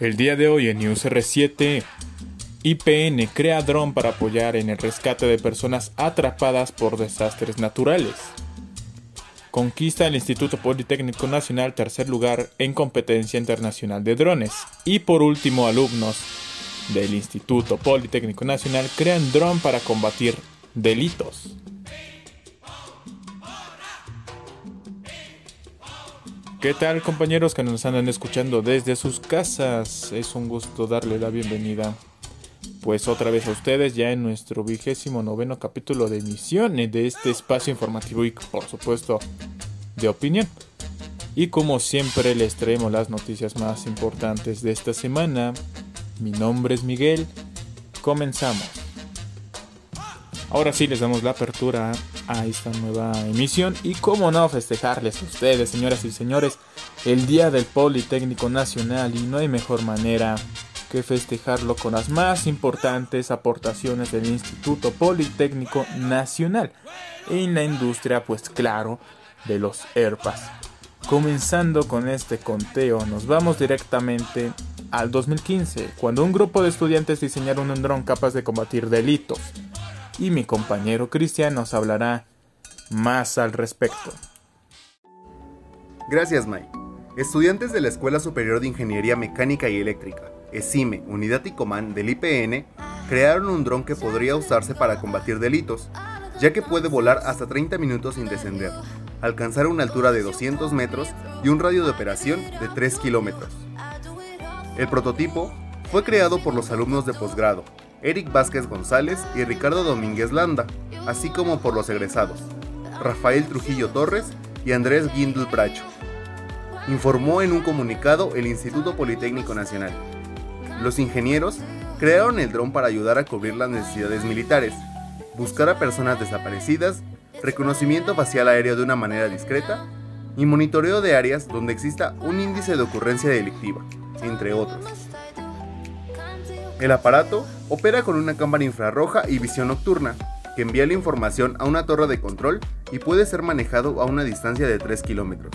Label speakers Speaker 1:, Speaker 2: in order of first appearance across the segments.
Speaker 1: El día de hoy en News R7, IPN crea dron para apoyar en el rescate de personas atrapadas por desastres naturales. Conquista el Instituto Politécnico Nacional tercer lugar en competencia internacional de drones. Y por último, alumnos del Instituto Politécnico Nacional crean dron para combatir delitos. ¿Qué tal compañeros que nos andan escuchando desde sus casas? Es un gusto darle la bienvenida pues otra vez a ustedes ya en nuestro vigésimo noveno capítulo de emisiones de este espacio informativo y por supuesto de opinión. Y como siempre les traemos las noticias más importantes de esta semana. Mi nombre es Miguel. Comenzamos. Ahora sí les damos la apertura a esta nueva emisión y cómo no festejarles a ustedes, señoras y señores, el Día del Politécnico Nacional y no hay mejor manera que festejarlo con las más importantes aportaciones del Instituto Politécnico Nacional en la industria, pues claro, de los ERPAS. Comenzando con este conteo, nos vamos directamente al 2015, cuando un grupo de estudiantes diseñaron un dron capaz de combatir delitos y mi compañero Cristian nos hablará más al respecto.
Speaker 2: Gracias, Mike. Estudiantes de la Escuela Superior de Ingeniería Mecánica y Eléctrica, ESIME, Unidad Ticomán del IPN, crearon un dron que podría usarse para combatir delitos, ya que puede volar hasta 30 minutos sin descender, alcanzar una altura de 200 metros y un radio de operación de 3 kilómetros. El prototipo fue creado por los alumnos de posgrado, Eric Vázquez González y Ricardo Domínguez Landa, así como por los egresados, Rafael Trujillo Torres y Andrés Guindul Bracho. Informó en un comunicado el Instituto Politécnico Nacional. Los ingenieros crearon el dron para ayudar a cubrir las necesidades militares, buscar a personas desaparecidas, reconocimiento facial aéreo de una manera discreta y monitoreo de áreas donde exista un índice de ocurrencia delictiva, entre otros. El aparato opera con una cámara infrarroja y visión nocturna, que envía la información a una torre de control y puede ser manejado a una distancia de 3 kilómetros.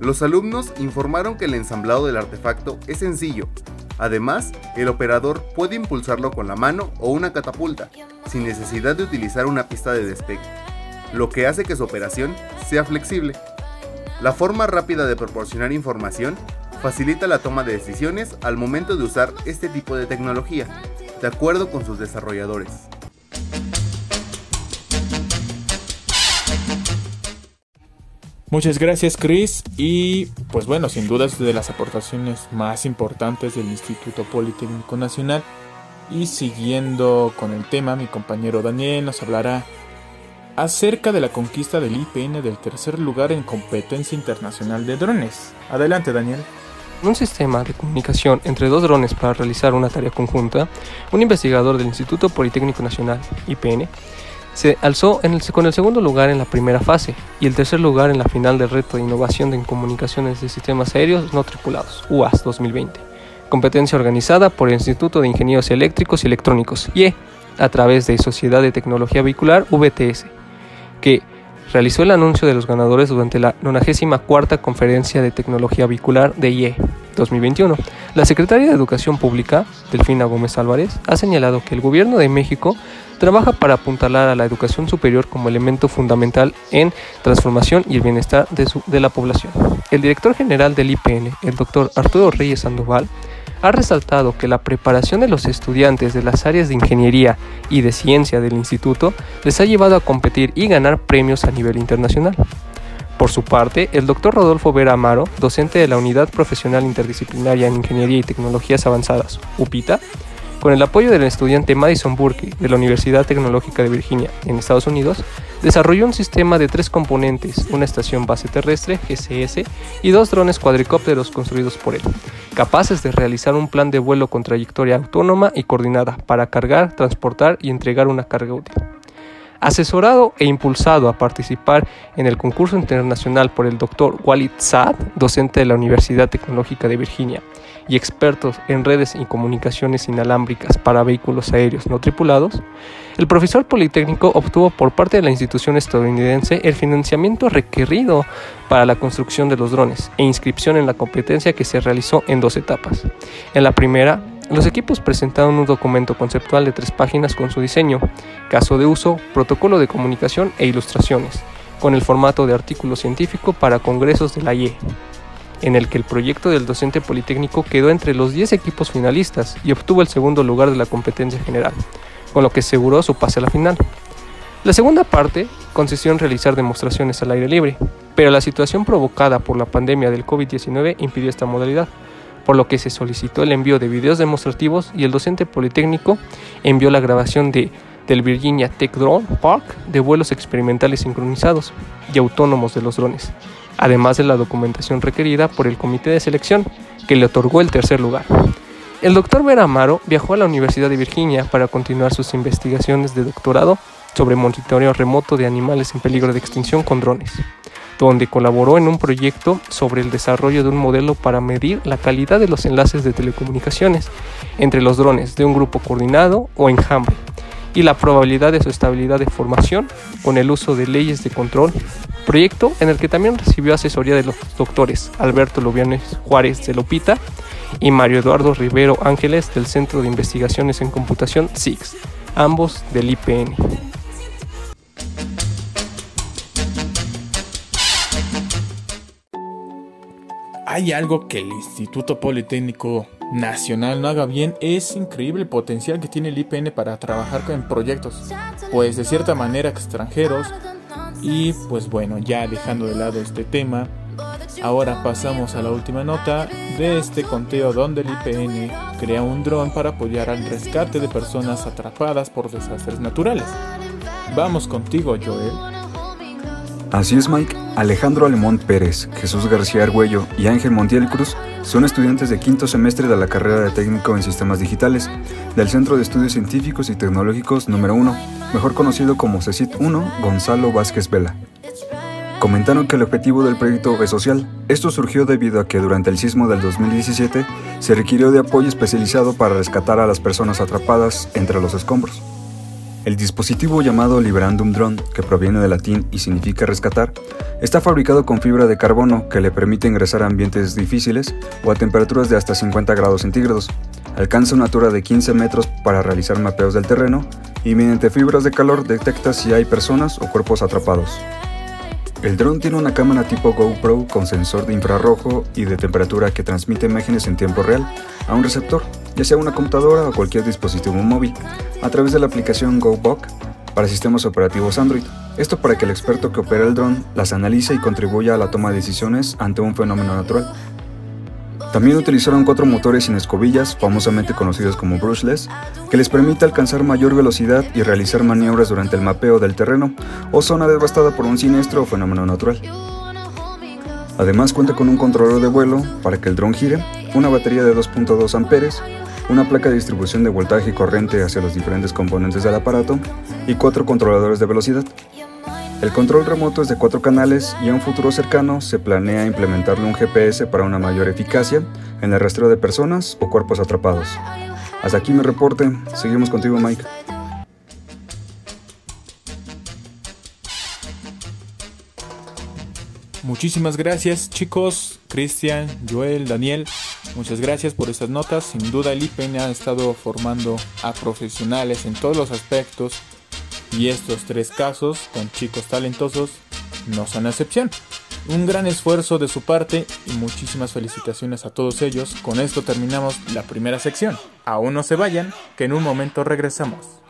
Speaker 2: Los alumnos informaron que el ensamblado del artefacto es sencillo. Además, el operador puede impulsarlo con la mano o una catapulta, sin necesidad de utilizar una pista de despegue, lo que hace que su operación sea flexible. La forma rápida de proporcionar información facilita la toma de decisiones al momento de usar este tipo de tecnología, de acuerdo con sus desarrolladores.
Speaker 1: Muchas gracias Chris. Y pues bueno, sin duda es de las aportaciones más importantes del Instituto Politécnico Nacional. Y siguiendo con el tema, mi compañero Daniel nos hablará acerca de la conquista del IPN del tercer lugar en competencia internacional de drones. Adelante Daniel.
Speaker 3: Un sistema de comunicación entre dos drones para realizar una tarea conjunta, un investigador del Instituto Politécnico Nacional, IPN, se alzó con el segundo lugar en la primera fase y el tercer lugar en la final del reto de innovación en comunicaciones de sistemas aéreos no tripulados, UAS 2020, competencia organizada por el Instituto de Ingenieros Eléctricos y Electrónicos, IE, a través de Sociedad de Tecnología Vehicular, VTS, que realizó el anuncio de los ganadores durante la 94 Conferencia de Tecnología Vehicular de IE 2021. La secretaria de Educación Pública, Delfina Gómez Álvarez, ha señalado que el gobierno de México trabaja para apuntalar a la educación superior como elemento fundamental en transformación y el bienestar de, de la población. El director general del IPN, el doctor Arturo Reyes Sandoval, ha resaltado que la preparación de los estudiantes de las áreas de ingeniería y de ciencia del instituto les ha llevado a competir y ganar premios a nivel internacional. Por su parte, el doctor Rodolfo Vera Amaro, docente de la Unidad Profesional Interdisciplinaria en Ingeniería y Tecnologías Avanzadas, UPITA, con el apoyo del estudiante Madison Burke de la Universidad Tecnológica de Virginia en Estados Unidos, desarrolló un sistema de tres componentes, una estación base terrestre, GCS, y dos drones cuadricópteros construidos por él, capaces de realizar un plan de vuelo con trayectoria autónoma y coordinada para cargar, transportar y entregar una carga útil. Asesorado e impulsado a participar en el concurso internacional por el doctor Walid Saad, docente de la Universidad Tecnológica de Virginia y expertos en redes y comunicaciones inalámbricas para vehículos aéreos no tripulados, el profesor politécnico obtuvo por parte de la institución estadounidense el financiamiento requerido para la construcción de los drones e inscripción en la competencia que se realizó en dos etapas. En la primera, los equipos presentaron un documento conceptual de tres páginas con su diseño, caso de uso, protocolo de comunicación e ilustraciones, con el formato de artículo científico para congresos de la IE, en el que el proyecto del docente politécnico quedó entre los 10 equipos finalistas y obtuvo el segundo lugar de la competencia general, con lo que aseguró su pase a la final. La segunda parte consistió en realizar demostraciones al aire libre, pero la situación provocada por la pandemia del COVID-19 impidió esta modalidad por lo que se solicitó el envío de videos demostrativos y el docente politécnico envió la grabación de, del Virginia Tech Drone Park de vuelos experimentales sincronizados y autónomos de los drones, además de la documentación requerida por el comité de selección, que le otorgó el tercer lugar. El doctor Vera Amaro viajó a la Universidad de Virginia para continuar sus investigaciones de doctorado sobre monitoreo remoto de animales en peligro de extinción con drones donde colaboró en un proyecto sobre el desarrollo de un modelo para medir la calidad de los enlaces de telecomunicaciones entre los drones de un grupo coordinado o enjambre y la probabilidad de su estabilidad de formación con el uso de leyes de control, proyecto en el que también recibió asesoría de los doctores Alberto Lobianes Juárez de Lopita y Mario Eduardo Rivero Ángeles del Centro de Investigaciones en Computación SIX, ambos del IPN.
Speaker 1: Hay algo que el Instituto Politécnico Nacional no haga bien, es increíble el potencial que tiene el IPN para trabajar con proyectos, pues de cierta manera extranjeros. Y pues bueno, ya dejando de lado este tema, ahora pasamos a la última nota de este conteo donde el IPN crea un dron para apoyar al rescate de personas atrapadas por desastres naturales. Vamos contigo, Joel.
Speaker 4: Así es, Mike. Alejandro Alemón Pérez, Jesús García Argüello y Ángel Montiel Cruz son estudiantes de quinto semestre de la carrera de técnico en sistemas digitales del Centro de Estudios Científicos y Tecnológicos número 1, mejor conocido como CECIT 1, Gonzalo Vázquez Vela. Comentaron que el objetivo del proyecto es social. Esto surgió debido a que durante el sismo del 2017 se requirió de apoyo especializado para rescatar a las personas atrapadas entre los escombros. El dispositivo llamado Liberandum Drone, que proviene del latín y significa rescatar, está fabricado con fibra de carbono que le permite ingresar a ambientes difíciles o a temperaturas de hasta 50 grados centígrados. Alcanza una altura de 15 metros para realizar mapeos del terreno y mediante fibras de calor detecta si hay personas o cuerpos atrapados. El dron tiene una cámara tipo GoPro con sensor de infrarrojo y de temperatura que transmite imágenes en tiempo real a un receptor, ya sea una computadora o cualquier dispositivo móvil, a través de la aplicación GoBook para sistemas operativos Android. Esto para que el experto que opera el dron las analice y contribuya a la toma de decisiones ante un fenómeno natural. También utilizaron cuatro motores sin escobillas, famosamente conocidos como brushless, que les permite alcanzar mayor velocidad y realizar maniobras durante el mapeo del terreno o zona devastada por un siniestro o fenómeno natural. Además cuenta con un controlador de vuelo para que el dron gire, una batería de 2.2 amperes, una placa de distribución de voltaje y corriente hacia los diferentes componentes del aparato y cuatro controladores de velocidad. El control remoto es de cuatro canales y en un futuro cercano se planea implementarle un GPS para una mayor eficacia en el rastreo de personas o cuerpos atrapados. Hasta aquí mi reporte. Seguimos contigo, Mike.
Speaker 1: Muchísimas gracias chicos, Cristian, Joel, Daniel, muchas gracias por estas notas. Sin duda el IPN ha estado formando a profesionales en todos los aspectos y estos tres casos, con chicos talentosos, no son excepción. Un gran esfuerzo de su parte y muchísimas felicitaciones a todos ellos. Con esto terminamos la primera sección. Aún no se vayan, que en un momento regresamos.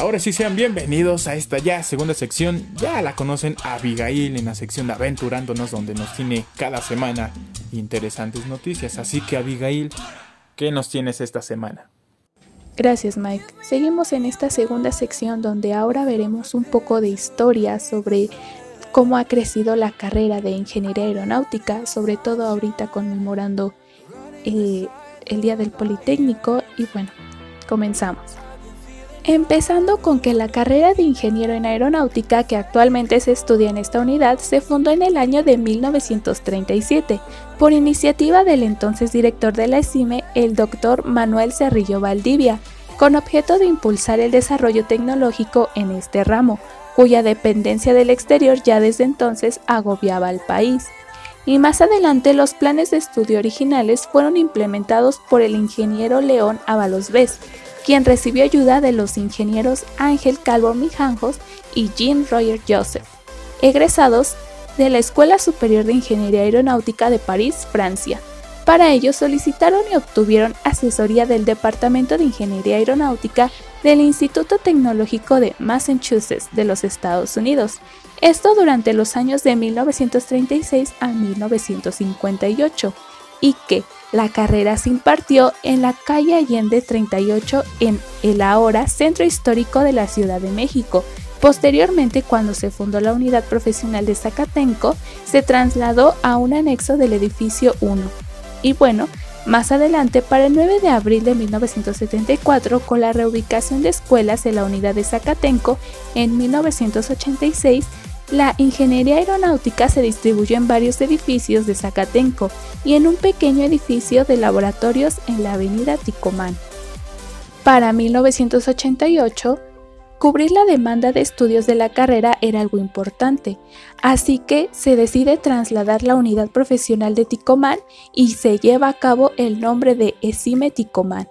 Speaker 1: Ahora sí sean bienvenidos a esta ya segunda sección. Ya la conocen Abigail en la sección de Aventurándonos donde nos tiene cada semana interesantes noticias. Así que Abigail, ¿qué nos tienes esta semana?
Speaker 5: Gracias Mike. Seguimos en esta segunda sección donde ahora veremos un poco de historia sobre cómo ha crecido la carrera de ingeniería aeronáutica, sobre todo ahorita conmemorando eh, el Día del Politécnico y bueno, comenzamos. Empezando con que la carrera de ingeniero en aeronáutica que actualmente se estudia en esta unidad se fundó en el año de 1937 por iniciativa del entonces director de la ESIME, el doctor Manuel Cerrillo Valdivia, con objeto de impulsar el desarrollo tecnológico en este ramo, cuya dependencia del exterior ya desde entonces agobiaba al país. Y más adelante los planes de estudio originales fueron implementados por el ingeniero León Avalos Vez, quien recibió ayuda de los ingenieros Ángel Calvo Mijanjos y Jean Roger Joseph, egresados de la Escuela Superior de Ingeniería Aeronáutica de París, Francia. Para ello solicitaron y obtuvieron asesoría del Departamento de Ingeniería Aeronáutica del Instituto Tecnológico de Massachusetts de los Estados Unidos, esto durante los años de 1936 a 1958, y que la carrera se impartió en la calle Allende 38 en el ahora Centro Histórico de la Ciudad de México. Posteriormente, cuando se fundó la unidad profesional de Zacatenco, se trasladó a un anexo del edificio 1. Y bueno, más adelante, para el 9 de abril de 1974, con la reubicación de escuelas en la unidad de Zacatenco, en 1986 la ingeniería aeronáutica se distribuyó en varios edificios de Zacatenco y en un pequeño edificio de laboratorios en la avenida Ticomán. Para 1988, cubrir la demanda de estudios de la carrera era algo importante, así que se decide trasladar la unidad profesional de Ticomán y se lleva a cabo el nombre de ESIME Ticomán.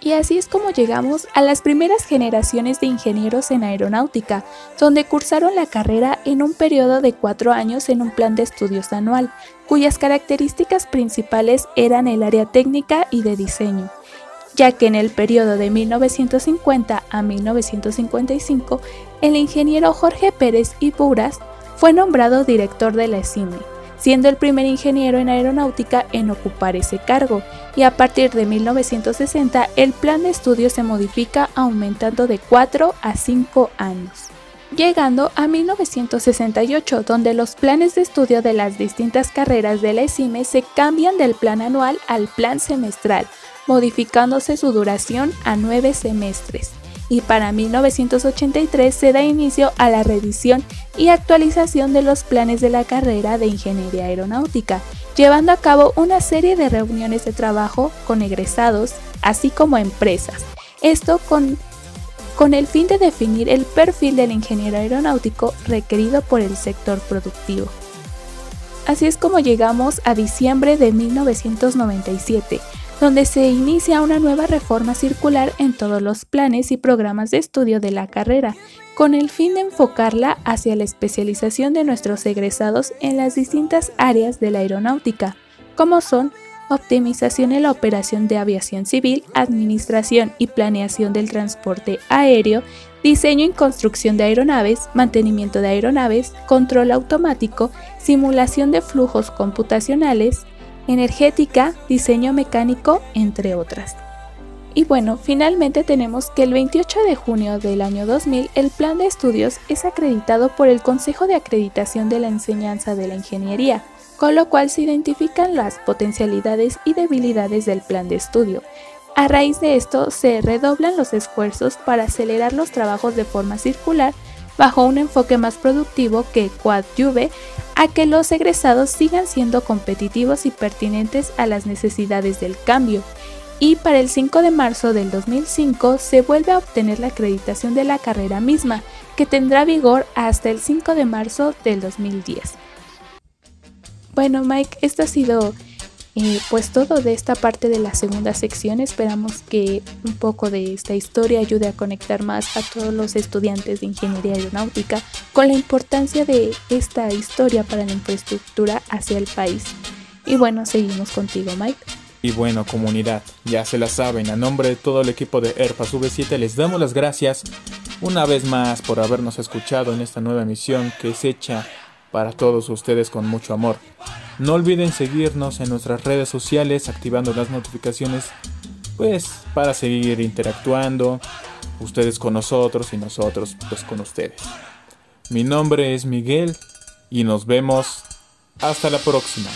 Speaker 5: Y así es como llegamos a las primeras generaciones de ingenieros en aeronáutica, donde cursaron la carrera en un periodo de cuatro años en un plan de estudios anual, cuyas características principales eran el área técnica y de diseño, ya que en el periodo de 1950 a 1955, el ingeniero Jorge Pérez y Puras fue nombrado director de la ESIME siendo el primer ingeniero en aeronáutica en ocupar ese cargo, y a partir de 1960 el plan de estudio se modifica aumentando de 4 a 5 años. Llegando a 1968, donde los planes de estudio de las distintas carreras de la ESIME se cambian del plan anual al plan semestral, modificándose su duración a 9 semestres y para 1983 se da inicio a la revisión y actualización de los planes de la carrera de Ingeniería Aeronáutica, llevando a cabo una serie de reuniones de trabajo con egresados, así como empresas. Esto con, con el fin de definir el perfil del ingeniero aeronáutico requerido por el sector productivo. Así es como llegamos a diciembre de 1997, donde se inicia una nueva reforma circular en todos los planes y programas de estudio de la carrera, con el fin de enfocarla hacia la especialización de nuestros egresados en las distintas áreas de la aeronáutica, como son optimización en la operación de aviación civil, administración y planeación del transporte aéreo, diseño y construcción de aeronaves, mantenimiento de aeronaves, control automático, simulación de flujos computacionales, energética, diseño mecánico, entre otras. Y bueno, finalmente tenemos que el 28 de junio del año 2000 el plan de estudios es acreditado por el Consejo de Acreditación de la Enseñanza de la Ingeniería, con lo cual se identifican las potencialidades y debilidades del plan de estudio. A raíz de esto se redoblan los esfuerzos para acelerar los trabajos de forma circular bajo un enfoque más productivo que coadyuve a que los egresados sigan siendo competitivos y pertinentes a las necesidades del cambio. Y para el 5 de marzo del 2005 se vuelve a obtener la acreditación de la carrera misma, que tendrá vigor hasta el 5 de marzo del 2010. Bueno Mike, esto ha sido pues todo de esta parte de la segunda sección. Esperamos que un poco de esta historia ayude a conectar más a todos los estudiantes de ingeniería aeronáutica con la importancia de esta historia para la infraestructura hacia el país. Y bueno, seguimos contigo, Mike.
Speaker 1: Y bueno, comunidad, ya se la saben, a nombre de todo el equipo de AirPass V7 les damos las gracias una vez más por habernos escuchado en esta nueva emisión que es hecha para todos ustedes con mucho amor. No olviden seguirnos en nuestras redes sociales activando las notificaciones, pues para seguir interactuando ustedes con nosotros y nosotros pues con ustedes. Mi nombre es Miguel y nos vemos hasta la próxima.